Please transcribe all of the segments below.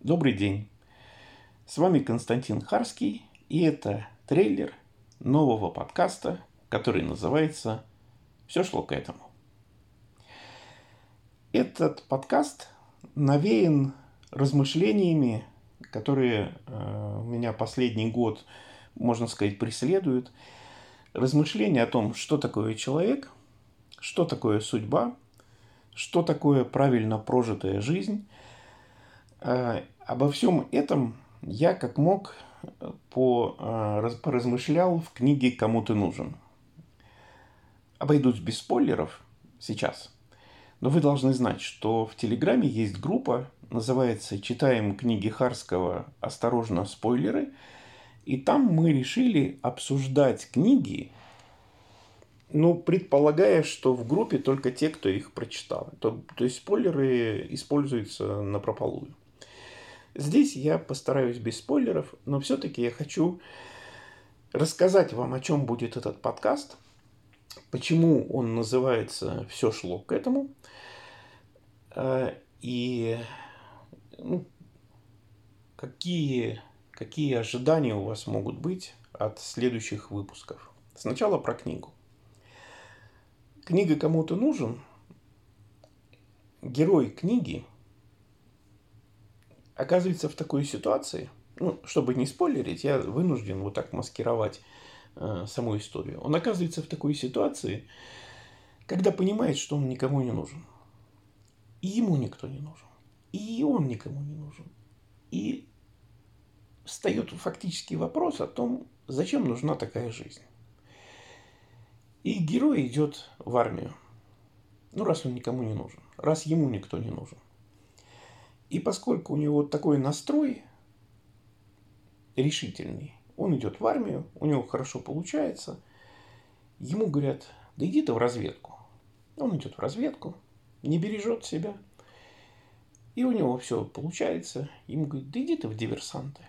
Добрый день. С вами Константин Харский, и это трейлер нового подкаста, который называется «Все шло к этому». Этот подкаст навеян размышлениями, которые э, меня последний год, можно сказать, преследуют. Размышления о том, что такое человек, что такое судьба, что такое правильно прожитая жизнь – обо всем этом я как мог по, э, поразмышлял в книге «Кому ты нужен». Обойдусь без спойлеров сейчас. Но вы должны знать, что в Телеграме есть группа, называется «Читаем книги Харского. Осторожно, спойлеры». И там мы решили обсуждать книги, ну, предполагая, что в группе только те, кто их прочитал. То, то есть спойлеры используются на прополую. Здесь я постараюсь без спойлеров, но все-таки я хочу рассказать вам, о чем будет этот подкаст, почему он называется «Все шло к этому», э, и ну, какие, какие ожидания у вас могут быть от следующих выпусков. Сначала про книгу. Книга кому-то нужен. Герой книги – оказывается в такой ситуации, ну, чтобы не спойлерить, я вынужден вот так маскировать э, саму историю. Он оказывается в такой ситуации, когда понимает, что он никому не нужен. И ему никто не нужен. И он никому не нужен. И встает фактически вопрос о том, зачем нужна такая жизнь. И герой идет в армию. Ну, раз он никому не нужен. Раз ему никто не нужен. И поскольку у него вот такой настрой решительный, он идет в армию, у него хорошо получается, ему говорят, да иди ты в разведку. Он идет в разведку, не бережет себя, и у него все получается. Ему говорят, да иди ты в диверсанты.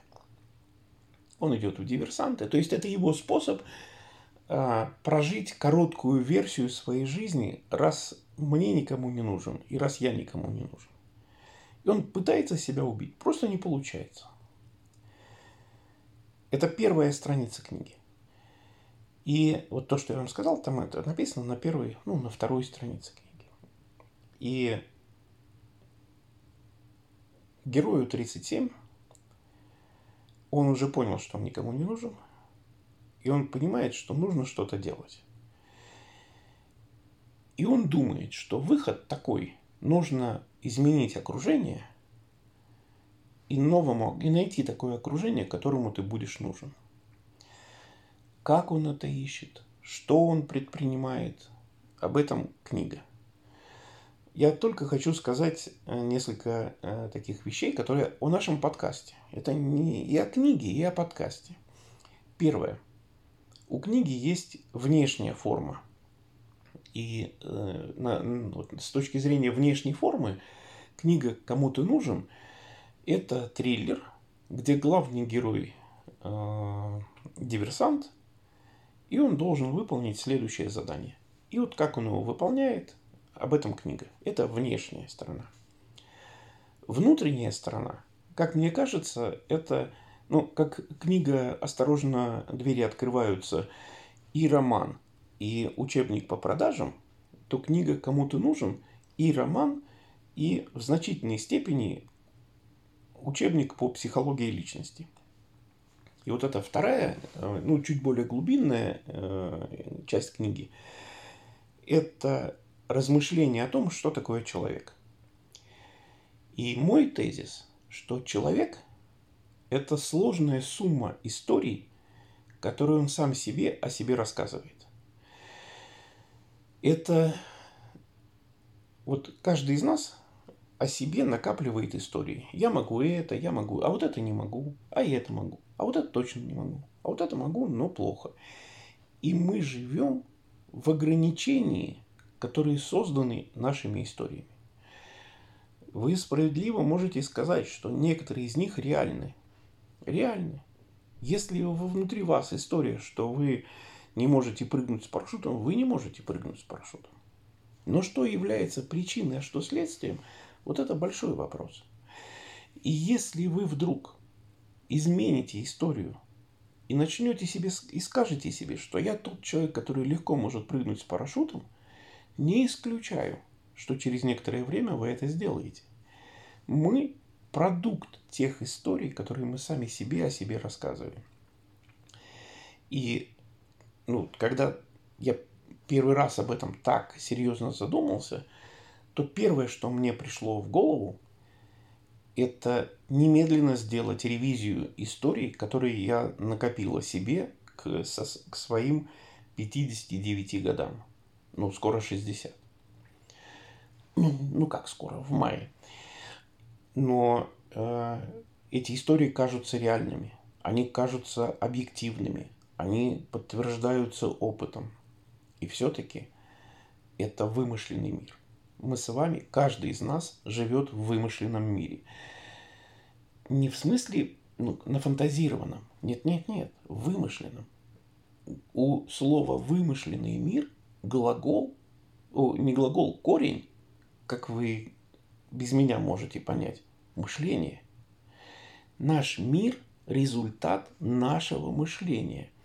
Он идет в диверсанты. То есть это его способ а, прожить короткую версию своей жизни, раз мне никому не нужен, и раз я никому не нужен. Он пытается себя убить, просто не получается. Это первая страница книги. И вот то, что я вам сказал, там это написано на первой, ну, на второй странице книги. И герою 37, он уже понял, что он никому не нужен, и он понимает, что нужно что-то делать. И он думает, что выход такой, нужно изменить окружение и новому, и найти такое окружение, которому ты будешь нужен. Как он это ищет, что он предпринимает, об этом книга. Я только хочу сказать э, несколько э, таких вещей, которые о нашем подкасте. Это не и о книге, и о подкасте. Первое. У книги есть внешняя форма – и э, на, с точки зрения внешней формы, книга «Кому ты нужен» – это триллер, где главный герой э, диверсант, и он должен выполнить следующее задание. И вот как он его выполняет, об этом книга. Это внешняя сторона. Внутренняя сторона, как мне кажется, это, ну, как книга «Осторожно, двери открываются» и роман – и учебник по продажам, то книга кому-то нужен и роман, и в значительной степени учебник по психологии личности. И вот эта вторая, э, ну, чуть более глубинная э, часть книги, это размышление о том, что такое человек. И мой тезис, что человек – это сложная сумма историй, которую он сам себе о себе рассказывает это вот каждый из нас о себе накапливает истории. Я могу это, я могу, а вот это не могу, а я это могу, а вот это точно не могу, а вот это могу, но плохо. И мы живем в ограничении, которые созданы нашими историями. Вы справедливо можете сказать, что некоторые из них реальны. Реальны. Если внутри вас история, что вы не можете прыгнуть с парашютом, вы не можете прыгнуть с парашютом. Но что является причиной, а что следствием, вот это большой вопрос. И если вы вдруг измените историю и начнете себе и скажете себе, что я тот человек, который легко может прыгнуть с парашютом, не исключаю, что через некоторое время вы это сделаете. Мы продукт тех историй, которые мы сами себе о себе рассказываем. И ну, когда я первый раз об этом так серьезно задумался, то первое, что мне пришло в голову, это немедленно сделать ревизию историй, которые я накопил о себе к, со, к своим 59 годам. Ну, скоро 60. Ну, ну как скоро, в мае. Но э, эти истории кажутся реальными, они кажутся объективными, они подтверждаются опытом. И все-таки это вымышленный мир. Мы с вами, каждый из нас живет в вымышленном мире. Не в смысле ну, нафантазированном. Нет, нет, нет, вымышленном. У слова вымышленный мир глагол, о, не глагол, корень, как вы без меня можете понять, мышление. Наш мир – результат нашего мышления –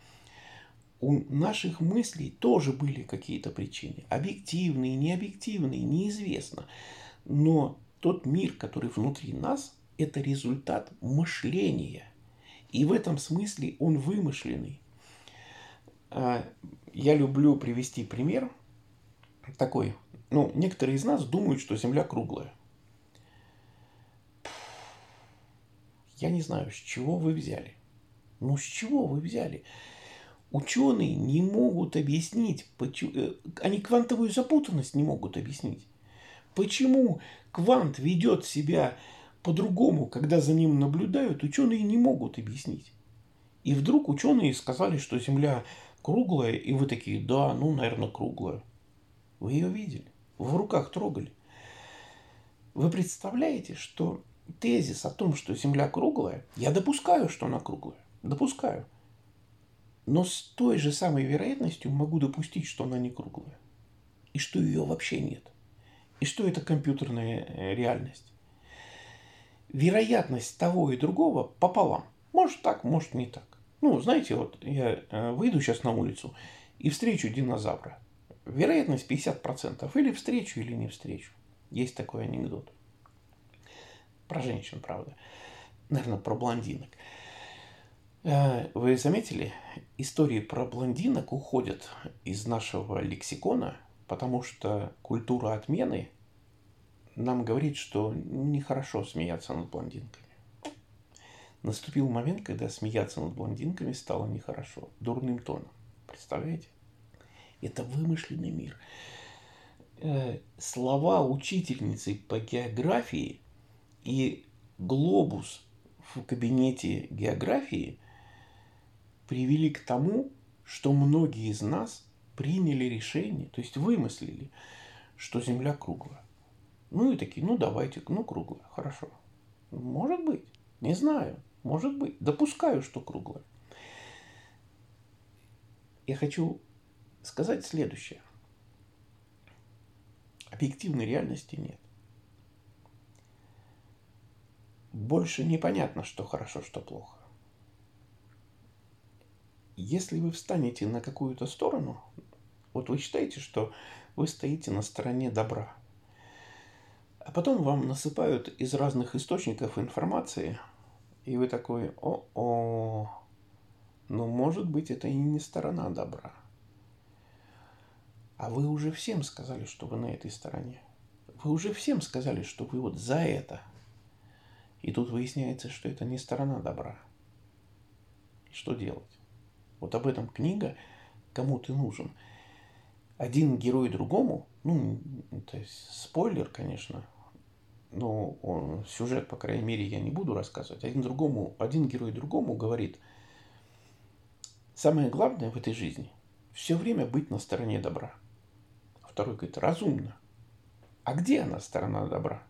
у наших мыслей тоже были какие-то причины. Объективные, необъективные, неизвестно. Но тот мир, который внутри нас, это результат мышления. И в этом смысле он вымышленный. А, я люблю привести пример такой. Ну, некоторые из нас думают, что Земля круглая. Я не знаю, с чего вы взяли. Ну, с чего вы взяли? Ученые не могут объяснить, почему, э, они квантовую запутанность не могут объяснить. Почему квант ведет себя по-другому, когда за ним наблюдают, ученые не могут объяснить. И вдруг ученые сказали, что Земля круглая, и вы такие, да, ну, наверное, круглая. Вы ее видели, в руках трогали. Вы представляете, что тезис о том, что Земля круглая, я допускаю, что она круглая. Допускаю. Но с той же самой вероятностью могу допустить, что она не круглая. И что ее вообще нет. И что это компьютерная э, реальность. Вероятность того и другого пополам. Может так, может не так. Ну, знаете, вот я э, выйду сейчас на улицу и встречу динозавра. Вероятность 50%. Или встречу, или не встречу. Есть такой анекдот. Про женщин, правда. Наверное, про блондинок. Э, вы заметили, истории про блондинок уходят из нашего лексикона, потому что культура отмены нам говорит, что нехорошо смеяться над блондинками. Наступил момент, когда смеяться над блондинками стало нехорошо, дурным тоном. Представляете? Это вымышленный мир. Э, слова учительницы по географии и глобус в кабинете географии – привели к тому, что многие из нас приняли решение, то есть вымыслили, что Земля круглая. Ну и такие, ну давайте, ну круглая, хорошо. Может быть, не знаю, может быть, допускаю, что круглая. Я хочу сказать следующее. Объективной реальности нет. Больше непонятно, что хорошо, что плохо если вы встанете на какую-то сторону, вот вы считаете, что вы стоите на стороне добра, а потом вам насыпают из разных источников информации, и вы такой, о-о, ну может быть это и не сторона добра. А вы уже всем сказали, что вы на этой стороне. Вы уже всем сказали, что вы вот за это. И тут выясняется, что это не сторона добра. Что делать? Вот об этом книга «Кому ты нужен». Один герой другому, ну, то есть спойлер, конечно, но он, сюжет, по крайней мере, я не буду рассказывать. Один, другому, один герой другому говорит, самое главное в этой жизни – все время быть на стороне добра. А второй говорит, разумно. А где она, сторона добра?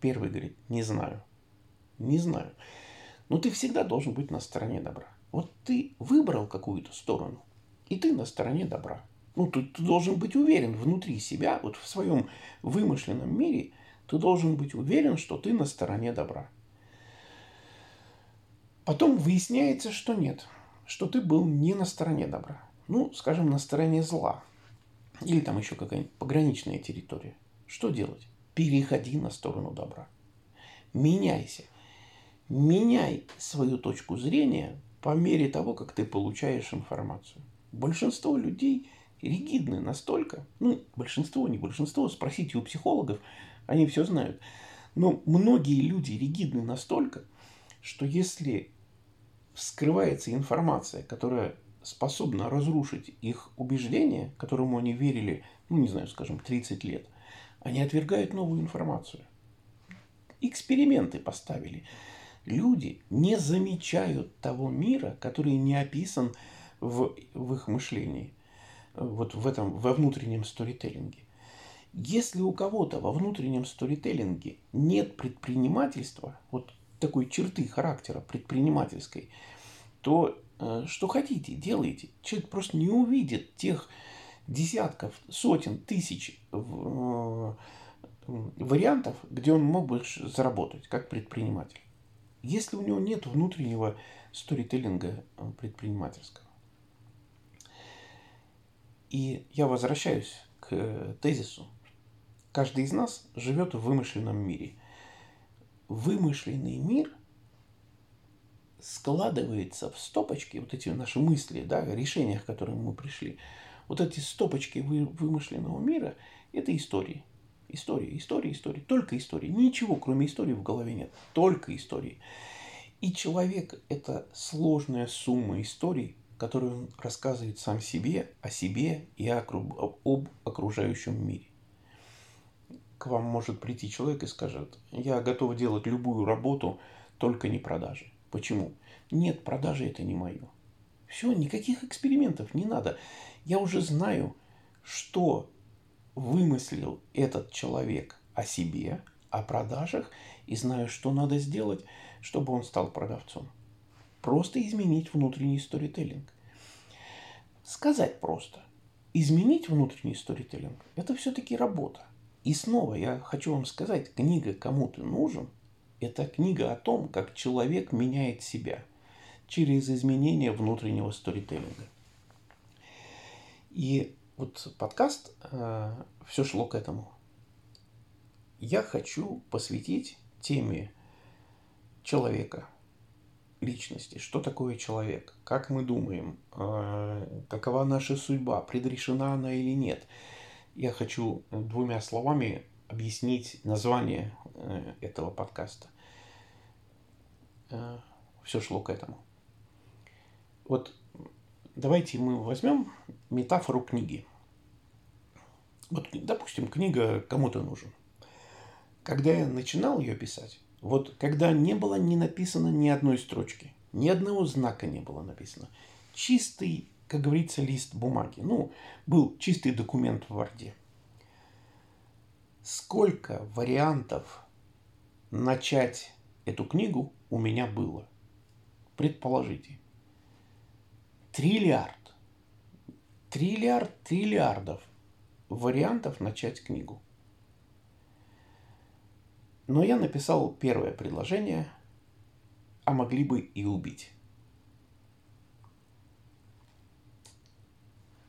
Первый говорит, не знаю. Не знаю. Но ты всегда должен быть на стороне добра. Вот ты выбрал какую-то сторону, и ты на стороне добра. Ну, ты, ты должен быть уверен внутри себя, вот в своем вымышленном мире, ты должен быть уверен, что ты на стороне добра. Потом выясняется, что нет, что ты был не на стороне добра. Ну, скажем, на стороне зла. Или там еще какая-нибудь пограничная территория. Что делать? Переходи на сторону добра. Меняйся. Меняй свою точку зрения по мере того, как ты получаешь информацию. Большинство людей ригидны настолько, ну, большинство, не большинство, спросите у психологов, они все знают. Но многие люди ригидны настолько, что если скрывается информация, которая способна разрушить их убеждение, которому они верили, ну, не знаю, скажем, 30 лет, они отвергают новую информацию. Эксперименты поставили. Люди не замечают того мира, который не описан в, в их мышлении, вот в этом, во внутреннем сторителлинге. Если у кого-то во внутреннем сторителлинге нет предпринимательства, вот такой черты характера предпринимательской, то э, что хотите, делайте. Человек просто не увидит тех десятков, сотен, тысяч э, вариантов, где он мог бы заработать как предприниматель. Если у него нет внутреннего сторителлинга э, предпринимательского. И я возвращаюсь к тезису. Каждый из нас живет в вымышленном мире. Вымышленный мир складывается в стопочки, вот эти наши мысли, да, решения, к которым мы пришли. Вот эти стопочки вымышленного мира – это истории. История, история, история. Только история. Ничего, кроме истории, в голове нет. Только истории. И человек – это сложная сумма историй, которую он рассказывает сам себе, о себе и об окружающем мире. К вам может прийти человек и скажет, я готов делать любую работу, только не продажи. Почему? Нет, продажи это не мое. Все, никаких экспериментов не надо. Я уже знаю, что вымыслил этот человек о себе, о продажах, и знаю, что надо сделать, чтобы он стал продавцом. Просто изменить внутренний сторителлинг. Сказать просто. Изменить внутренний сторителлинг – это все-таки работа. И снова я хочу вам сказать, книга «Кому ты нужен» – это книга о том, как человек меняет себя через изменение внутреннего сторителлинга. И вот подкаст э, все шло к этому. Я хочу посвятить теме человека, личности. Что такое человек? Как мы думаем? Э, какова наша судьба? Предрешена она или нет? Я хочу двумя словами объяснить название э, этого подкаста. Все шло к этому. Вот давайте мы возьмем метафору книги. Вот, допустим, книга кому-то нужен. Когда я начинал ее писать, вот когда не было не написано ни одной строчки, ни одного знака не было написано, чистый, как говорится, лист бумаги, ну, был чистый документ в Варде. Сколько вариантов начать эту книгу у меня было? Предположите. Триллиард. Триллиард триллиардов вариантов начать книгу. Но я написал первое предложение, а могли бы и убить.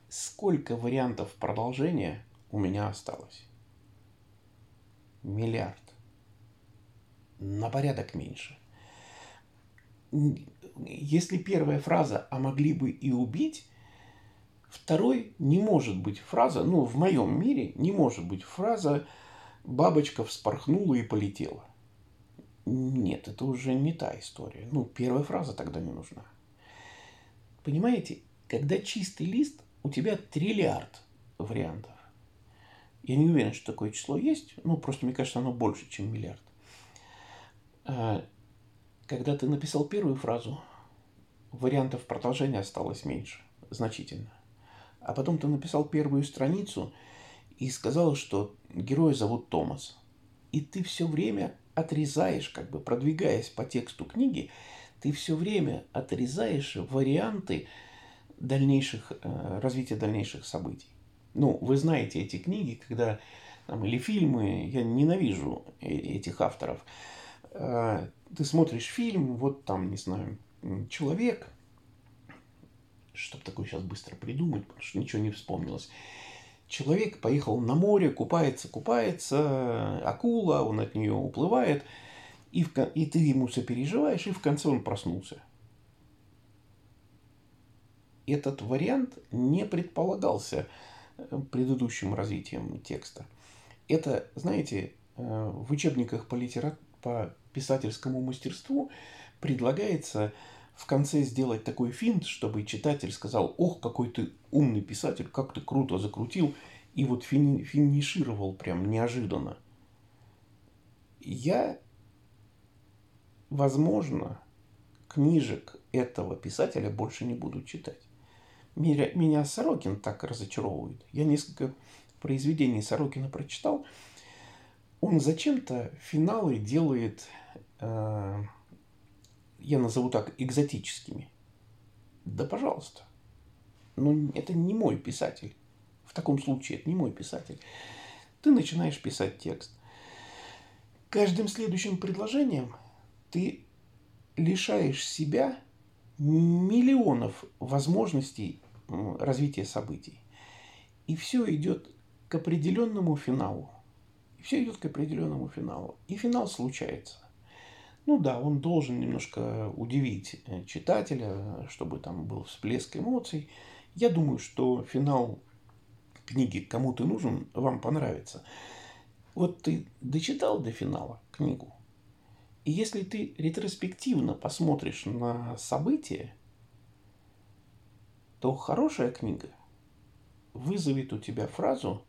Сколько вариантов продолжения у меня осталось? Миллиард. На порядок меньше. Если первая фраза «а могли бы и убить», второй не может быть фраза, ну, в моем мире не может быть фраза бабочка вспорхнула и полетела. Нет, это уже не та история. Ну, первая фраза тогда не нужна. Понимаете, когда чистый лист, у тебя триллиард вариантов. Я не уверен, что такое число есть. Ну, просто мне кажется, оно больше, чем миллиард. А, когда ты написал первую фразу, вариантов продолжения осталось меньше, значительно. А потом ты написал первую страницу – и сказал, что героя зовут Томас. И ты все время отрезаешь, как бы продвигаясь по тексту книги, ты все время отрезаешь варианты дальнейших, э, развития дальнейших событий. Ну, вы знаете эти книги, когда там, или фильмы, я ненавижу э, этих авторов. Э, ты смотришь фильм, вот там, не знаю, человек, чтобы такое сейчас быстро придумать, потому что ничего не вспомнилось. Человек поехал на море, купается, купается, акула, он от нее уплывает, и, в, и ты ему сопереживаешь, и в конце он проснулся. Этот вариант не предполагался э, предыдущим развитием текста. Это, знаете, э, в учебниках по, литера... по писательскому мастерству предлагается в конце сделать такой финт, чтобы читатель сказал, ох, какой ты умный писатель, как ты круто закрутил, и вот фини... финишировал прям неожиданно. Я, возможно, книжек этого писателя больше не буду читать. Меня, меня Сорокин так разочаровывает. Я несколько произведений Сорокина прочитал. Он зачем-то финалы делает э, я назову так, экзотическими. Да, пожалуйста. Но это не мой писатель. В таком случае это не мой писатель. Ты начинаешь писать текст. Каждым следующим предложением ты лишаешь себя миллионов возможностей развития событий. И все идет к определенному финалу. И все идет к определенному финалу. И финал случается. Ну да, он должен немножко удивить э, читателя, чтобы там был всплеск эмоций. Я думаю, что финал книги «Кому ты нужен» вам понравится. Вот ты дочитал до финала книгу, и если ты ретроспективно посмотришь на события, то хорошая книга вызовет у тебя фразу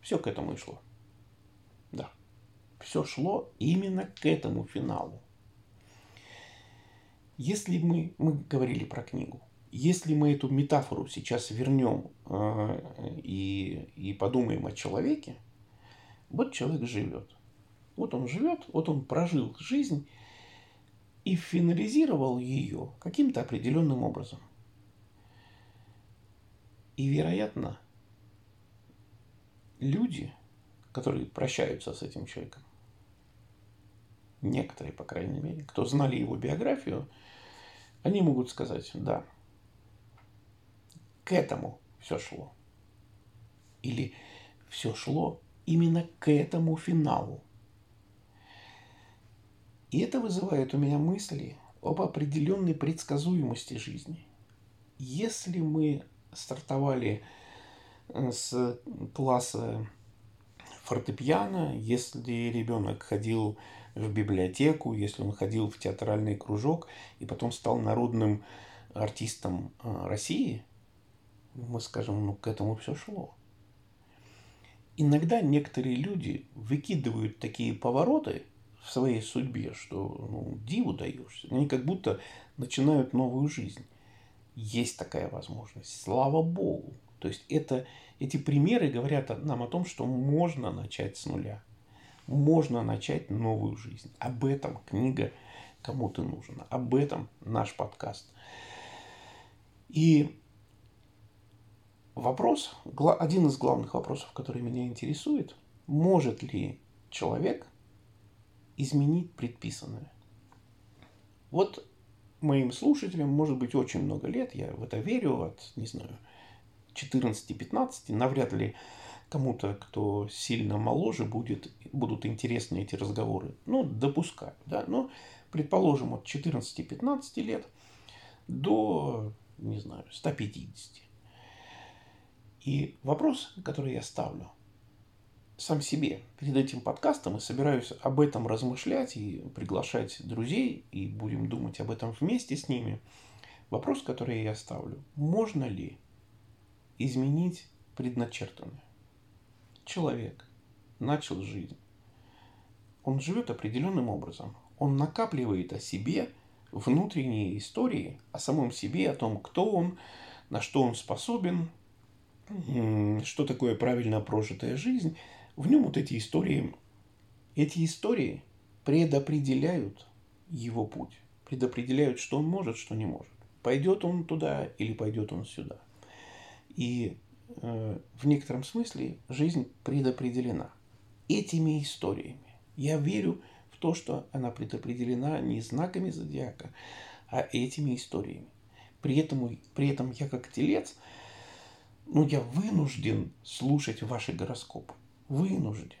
«все к этому и шло» все шло именно к этому финалу. Если мы, мы говорили про книгу, если мы эту метафору сейчас вернем э, и, и подумаем о человеке, вот человек живет. Вот он живет, вот он прожил жизнь и финализировал ее каким-то определенным образом. И, вероятно, люди, которые прощаются с этим человеком, некоторые, по крайней мере, кто знали его биографию, они могут сказать, да, к этому все шло. Или все шло именно к этому финалу. И это вызывает у меня мысли об определенной предсказуемости жизни. Если мы стартовали э, с класса фортепиано, если ребенок ходил в библиотеку, если он ходил в театральный кружок и потом стал народным артистом а, России, мы скажем, ну к этому все шло. Иногда некоторые люди выкидывают такие повороты в своей судьбе, что ну, диву даешься. Они как будто начинают новую жизнь. Есть такая возможность. Слава Богу. То есть это, эти примеры говорят нам о том, что можно начать с нуля можно начать новую жизнь. Об этом книга «Кому ты нужен». Об этом наш подкаст. И вопрос, один из главных вопросов, который меня интересует, может ли человек изменить предписанное? Вот моим слушателям может быть очень много лет, я в это верю, от, не знаю, 14-15, навряд ли кому-то, кто сильно моложе, будет, будут интересны эти разговоры. Ну, допускаю, да. Но, предположим, от 14-15 лет до, не знаю, 150. И вопрос, который я ставлю сам себе перед этим подкастом и собираюсь об этом размышлять и приглашать друзей, и будем думать об этом вместе с ними. Вопрос, который я ставлю, можно ли изменить предначертанное? Человек начал жизнь, он живет определенным образом. Он накапливает о себе внутренние истории, о самом себе, о том, кто он, на что он способен, что такое правильно прожитая жизнь. В нем вот эти истории, эти истории предопределяют его путь, предопределяют, что он может, что не может. Пойдет он туда или пойдет он сюда. И в некотором смысле жизнь предопределена этими историями. Я верю в то, что она предопределена не знаками зодиака, а этими историями. При этом, при этом я как телец, ну, я вынужден слушать ваши гороскопы. Вынужден.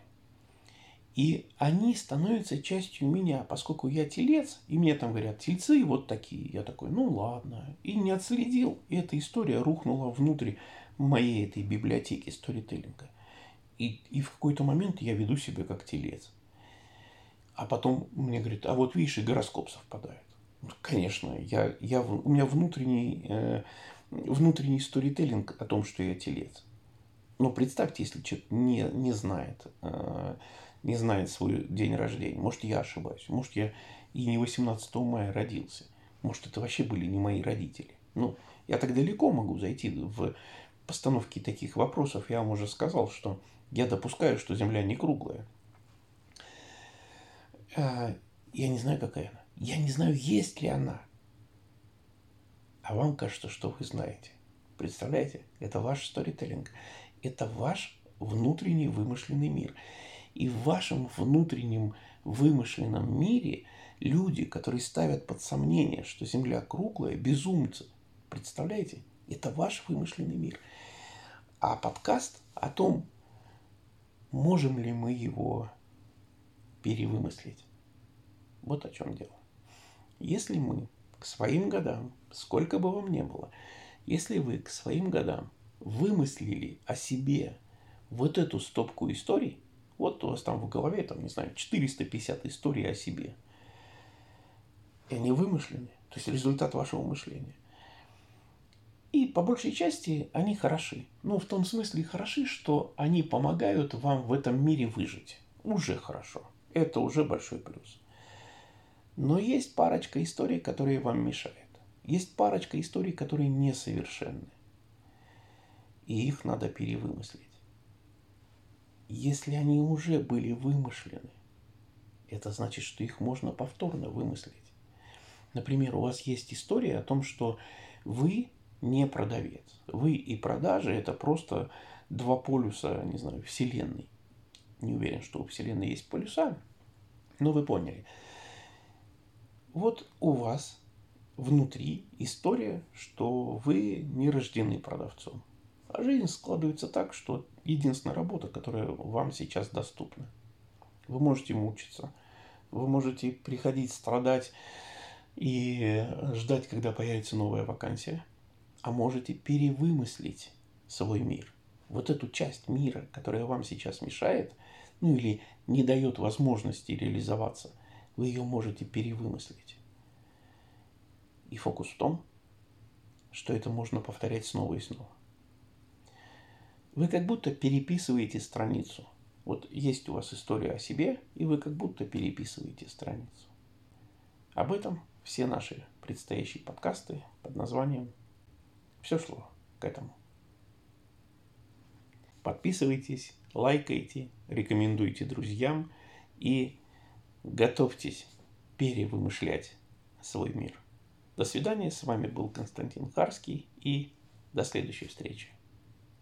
И они становятся частью меня, поскольку я телец, и мне там говорят, тельцы вот такие. Я такой, ну ладно. И не отследил. И эта история рухнула внутрь моей этой библиотеки сторителлинга. И, и в какой-то момент я веду себя как телец. А потом мне говорят, а вот видишь, и гороскоп совпадает. Ну, конечно, я, я, у меня внутренний, э, внутренний сторителлинг о том, что я телец. Но представьте, если человек не, не знает, э, не знает свой день рождения. Может, я ошибаюсь. Может, я и не 18 мая родился. Может, это вообще были не мои родители. Ну, я так далеко могу зайти в постановке таких вопросов. Я вам уже сказал, что я допускаю, что Земля не круглая. А, я не знаю, какая она. Я не знаю, есть ли она. А вам кажется, что вы знаете. Представляете? Это ваш сторителлинг. Это ваш внутренний вымышленный мир. И в вашем внутреннем вымышленном мире люди, которые ставят под сомнение, что Земля круглая, безумцы. Представляете? Это ваш вымышленный мир. А подкаст о том, можем ли мы его перевымыслить. Вот о чем дело. Если мы к своим годам, сколько бы вам ни было, если вы к своим годам вымыслили о себе вот эту стопку историй, вот у вас там в голове, там, не знаю, 450 историй о себе. И они вымышлены. То есть результат вашего мышления. И по большей части они хороши. Ну, в том смысле хороши, что они помогают вам в этом мире выжить. Уже хорошо. Это уже большой плюс. Но есть парочка историй, которые вам мешают. Есть парочка историй, которые несовершенны. И их надо перевымыслить если они уже были вымышлены, это значит, что их можно повторно вымыслить. Например, у вас есть история о том, что вы не продавец. Вы и продажи – это просто два полюса, не знаю, Вселенной. Не уверен, что у Вселенной есть полюса, но вы поняли. Вот у вас внутри история, что вы не рождены продавцом. А жизнь складывается так, что единственная работа, которая вам сейчас доступна. Вы можете мучиться, вы можете приходить страдать и ждать, когда появится новая вакансия, а можете перевымыслить свой мир. Вот эту часть мира, которая вам сейчас мешает, ну или не дает возможности реализоваться, вы ее можете перевымыслить. И фокус в том, что это можно повторять снова и снова. Вы как будто переписываете страницу. Вот есть у вас история о себе, и вы как будто переписываете страницу. Об этом все наши предстоящие подкасты под названием «Все шло к этому». Подписывайтесь, лайкайте, рекомендуйте друзьям и готовьтесь перевымышлять свой мир. До свидания. С вами был Константин Харский и до следующей встречи.